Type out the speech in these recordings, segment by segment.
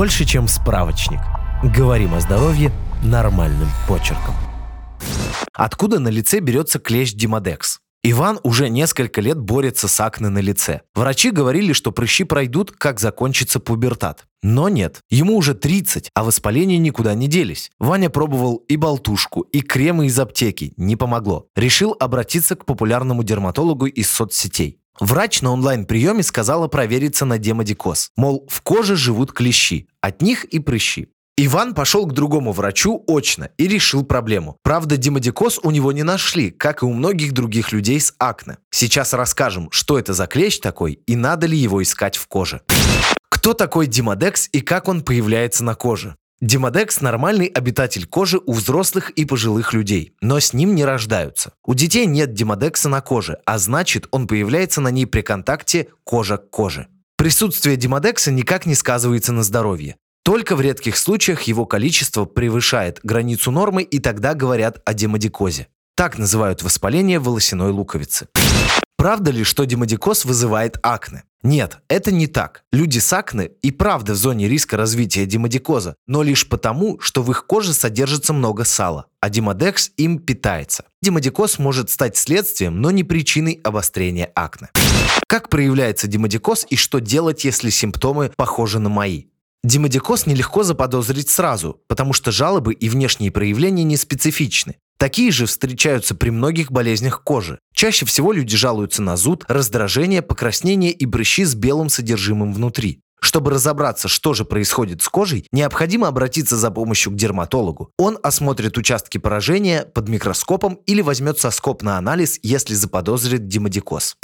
больше, чем справочник. Говорим о здоровье нормальным почерком. Откуда на лице берется клещ Димодекс? Иван уже несколько лет борется с акне на лице. Врачи говорили, что прыщи пройдут, как закончится пубертат. Но нет, ему уже 30, а воспаления никуда не делись. Ваня пробовал и болтушку, и кремы из аптеки, не помогло. Решил обратиться к популярному дерматологу из соцсетей. Врач на онлайн-приеме сказала провериться на демодикоз. Мол, в коже живут клещи, от них и прыщи. Иван пошел к другому врачу очно и решил проблему. Правда, демодикоз у него не нашли, как и у многих других людей с акне. Сейчас расскажем, что это за клещ такой и надо ли его искать в коже. Кто такой демодекс и как он появляется на коже? Демодекс – нормальный обитатель кожи у взрослых и пожилых людей, но с ним не рождаются. У детей нет демодекса на коже, а значит, он появляется на ней при контакте кожа к коже. Присутствие демодекса никак не сказывается на здоровье. Только в редких случаях его количество превышает границу нормы и тогда говорят о демодикозе. Так называют воспаление волосяной луковицы. Правда ли, что демодикоз вызывает акне? Нет, это не так. Люди с акне и правда в зоне риска развития демодикоза, но лишь потому, что в их коже содержится много сала, а демодекс им питается. Демодикоз может стать следствием, но не причиной обострения акне. Как проявляется демодикоз и что делать, если симптомы похожи на мои? Демодикоз нелегко заподозрить сразу, потому что жалобы и внешние проявления не специфичны. Такие же встречаются при многих болезнях кожи. Чаще всего люди жалуются на зуд, раздражение, покраснение и прыщи с белым содержимым внутри. Чтобы разобраться, что же происходит с кожей, необходимо обратиться за помощью к дерматологу. Он осмотрит участки поражения под микроскопом или возьмет соскоп на анализ, если заподозрит демодикоз.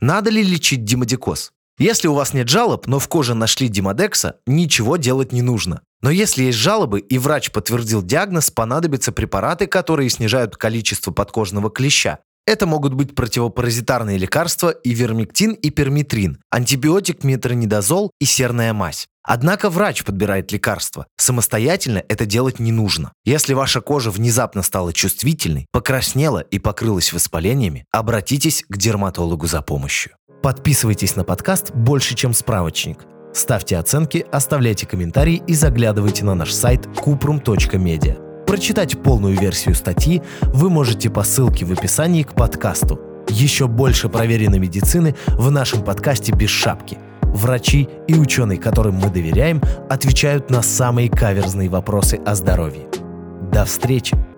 Надо ли лечить демодикоз? Если у вас нет жалоб, но в коже нашли демодекса, ничего делать не нужно. Но если есть жалобы и врач подтвердил диагноз, понадобятся препараты, которые снижают количество подкожного клеща. Это могут быть противопаразитарные лекарства и вермиктин и перметрин, антибиотик метронидозол и серная мазь. Однако врач подбирает лекарства. Самостоятельно это делать не нужно. Если ваша кожа внезапно стала чувствительной, покраснела и покрылась воспалениями, обратитесь к дерматологу за помощью. Подписывайтесь на подкаст «Больше, чем справочник». Ставьте оценки, оставляйте комментарии и заглядывайте на наш сайт kuprum.media. Прочитать полную версию статьи вы можете по ссылке в описании к подкасту. Еще больше проверенной медицины в нашем подкасте «Без шапки». Врачи и ученые, которым мы доверяем, отвечают на самые каверзные вопросы о здоровье. До встречи!